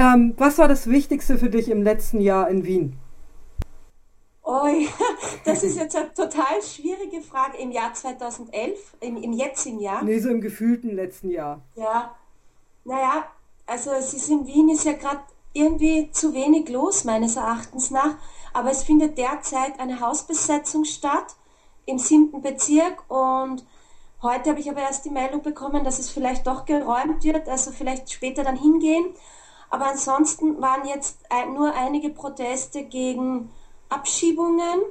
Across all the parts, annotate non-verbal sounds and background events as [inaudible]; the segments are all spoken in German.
Ähm, was war das Wichtigste für dich im letzten Jahr in Wien? Oh, [laughs] das ist jetzt eine total schwierige Frage im Jahr 2011, im, im jetzigen Jahr. Nee, so im gefühlten letzten Jahr. Ja, naja, also es ist in Wien ist ja gerade irgendwie zu wenig los, meines Erachtens nach. Aber es findet derzeit eine Hausbesetzung statt im siebten Bezirk und heute habe ich aber erst die Meldung bekommen, dass es vielleicht doch geräumt wird, also vielleicht später dann hingehen. Aber ansonsten waren jetzt nur einige Proteste gegen Abschiebungen.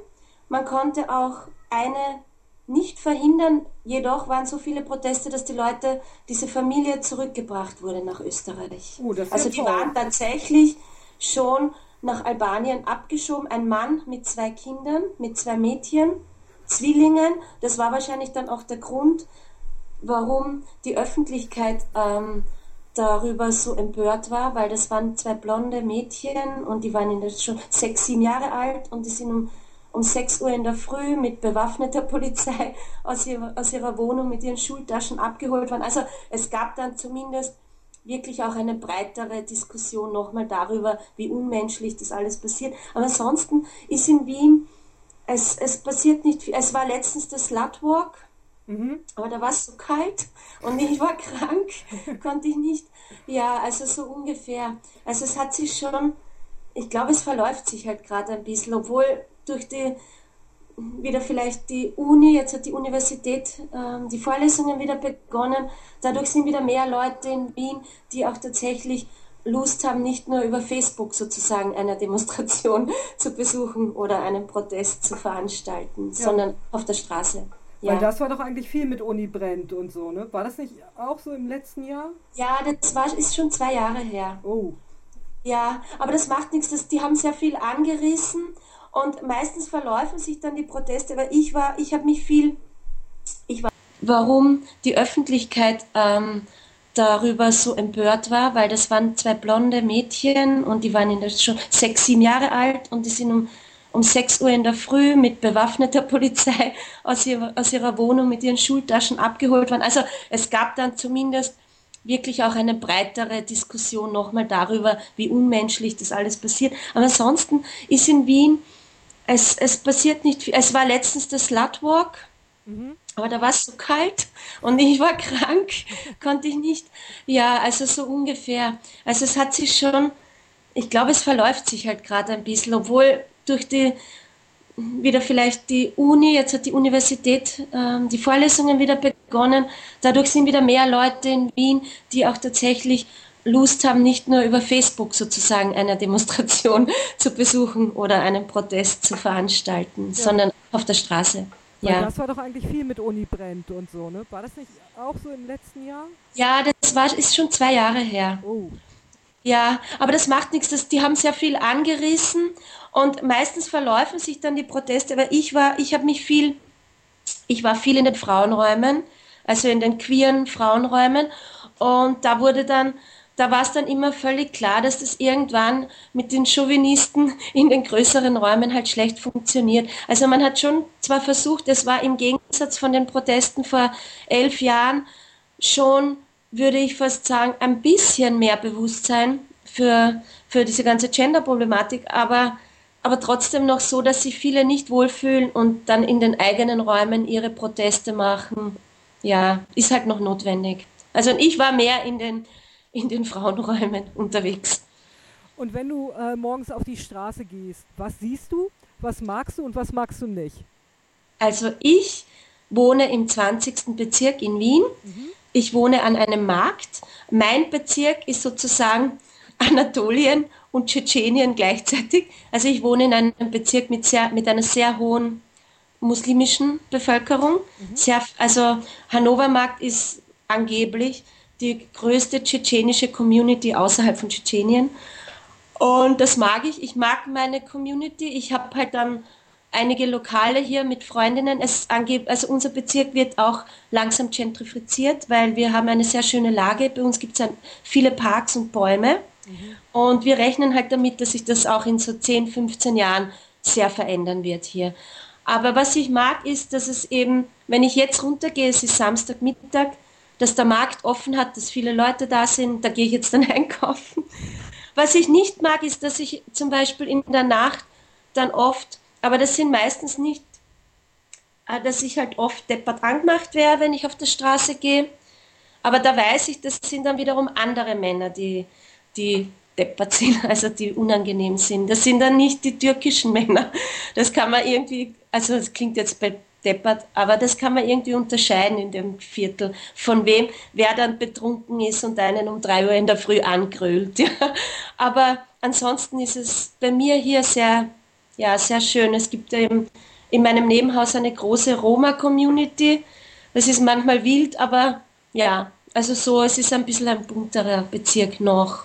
Man konnte auch eine nicht verhindern, jedoch waren so viele Proteste, dass die Leute, diese Familie zurückgebracht wurde nach Österreich. Oh, also die toll. waren tatsächlich schon nach Albanien abgeschoben. Ein Mann mit zwei Kindern, mit zwei Mädchen, Zwillingen. Das war wahrscheinlich dann auch der Grund, warum die Öffentlichkeit ähm, darüber so empört war, weil das waren zwei blonde Mädchen und die waren schon sechs, sieben Jahre alt und die sind um, um 6 Uhr in der Früh mit bewaffneter [laughs] Polizei aus ihrer, aus ihrer Wohnung mit ihren Schultaschen abgeholt worden. Also es gab dann zumindest wirklich auch eine breitere Diskussion nochmal darüber, wie unmenschlich das alles passiert. Aber ansonsten ist in Wien, es, es passiert nicht viel. Es war letztens das Slutwalk, Mhm. Aber da war es so kalt und ich war krank, [laughs] konnte ich nicht. Ja, also so ungefähr. Also es hat sich schon, ich glaube, es verläuft sich halt gerade ein bisschen, obwohl durch die wieder vielleicht die Uni, jetzt hat die Universität ähm, die Vorlesungen wieder begonnen. Dadurch sind wieder mehr Leute in Wien, die auch tatsächlich Lust haben, nicht nur über Facebook sozusagen eine Demonstration [laughs] zu besuchen oder einen Protest zu veranstalten, ja. sondern auf der Straße. Ja. Weil das war doch eigentlich viel mit Uni brennt und so, ne? War das nicht auch so im letzten Jahr? Ja, das war, ist schon zwei Jahre her. Oh. Ja, aber das macht nichts. Das, die haben sehr viel angerissen und meistens verläufen sich dann die Proteste. Aber ich war, ich habe mich viel, ich war. Warum die Öffentlichkeit ähm, darüber so empört war, weil das waren zwei blonde Mädchen und die waren in der, schon sechs, sieben Jahre alt und die sind um um 6 Uhr in der Früh mit bewaffneter Polizei aus ihrer, aus ihrer Wohnung mit ihren Schultaschen abgeholt worden. Also es gab dann zumindest wirklich auch eine breitere Diskussion nochmal darüber, wie unmenschlich das alles passiert. Aber ansonsten ist in Wien, es, es passiert nicht viel. Es war letztens der Slutwalk, mhm. aber da war es so kalt und ich war krank, [laughs] konnte ich nicht. Ja, also so ungefähr. Also es hat sich schon, ich glaube, es verläuft sich halt gerade ein bisschen, obwohl durch die wieder vielleicht die Uni, jetzt hat die Universität ähm, die Vorlesungen wieder begonnen. Dadurch sind wieder mehr Leute in Wien, die auch tatsächlich Lust haben, nicht nur über Facebook sozusagen eine Demonstration [laughs] zu besuchen oder einen Protest zu veranstalten, ja. sondern auf der Straße. Weil ja. das war doch eigentlich viel mit Uni brennt und so, ne? War das nicht auch so im letzten Jahr? Ja, das war, ist schon zwei Jahre her. Oh. Ja, aber das macht nichts. Das, die haben sehr viel angerissen und meistens verläufen sich dann die Proteste. Aber ich war, ich habe mich viel, ich war viel in den Frauenräumen, also in den queeren Frauenräumen. Und da wurde dann, da war es dann immer völlig klar, dass das irgendwann mit den Chauvinisten [laughs] in den größeren Räumen halt schlecht funktioniert. Also man hat schon zwar versucht, es war im Gegensatz von den Protesten vor elf Jahren schon würde ich fast sagen, ein bisschen mehr Bewusstsein für, für diese ganze Gender-Problematik, aber, aber trotzdem noch so, dass sich viele nicht wohlfühlen und dann in den eigenen Räumen ihre Proteste machen. Ja, ist halt noch notwendig. Also ich war mehr in den, in den Frauenräumen [laughs] unterwegs. Und wenn du äh, morgens auf die Straße gehst, was siehst du, was magst du und was magst du nicht? Also ich wohne im 20. Bezirk in Wien. Mhm ich wohne an einem Markt. Mein Bezirk ist sozusagen [laughs] Anatolien und Tschetschenien gleichzeitig. Also ich wohne in einem Bezirk mit, sehr, mit einer sehr hohen muslimischen Bevölkerung. Mhm. Sehr, also Hannover Markt ist angeblich die größte tschetschenische Community außerhalb von Tschetschenien. Und das mag ich. Ich mag meine Community. Ich habe halt dann einige Lokale hier mit Freundinnen. Es angeb, also unser Bezirk wird auch langsam gentrifiziert, weil wir haben eine sehr schöne Lage. Bei uns gibt es viele Parks und Bäume. Und wir rechnen halt damit, dass sich das auch in so 10, 15 Jahren sehr verändern wird hier. Aber was ich mag, ist, dass es eben, wenn ich jetzt runtergehe, es ist Samstagmittag, dass der Markt offen hat, dass viele Leute da sind, da gehe ich jetzt dann [laughs] einkaufen. Was ich nicht mag, ist, dass ich zum Beispiel in der Nacht dann oft, aber das sind meistens nicht, äh, dass ich halt oft deppert angemacht wäre, wenn ich auf der Straße gehe. Aber da weiß ich, das sind dann wiederum andere Männer, die, die deppert sind, [laughs] also die unangenehm sind. Das sind dann nicht die türkischen Männer. Das kann man irgendwie, also das klingt jetzt deppert, aber das kann man irgendwie unterscheiden in dem Viertel, von wem, wer dann betrunken ist und einen um drei Uhr in der Früh angrölt. [laughs] Ja. Aber ansonsten ist es bei mir hier sehr, ja, sehr schön. Es gibt eben in meinem Nebenhaus eine große Roma-Community. Das ist manchmal wild, aber ja, also so, es ist ein bisschen ein bunterer Bezirk noch.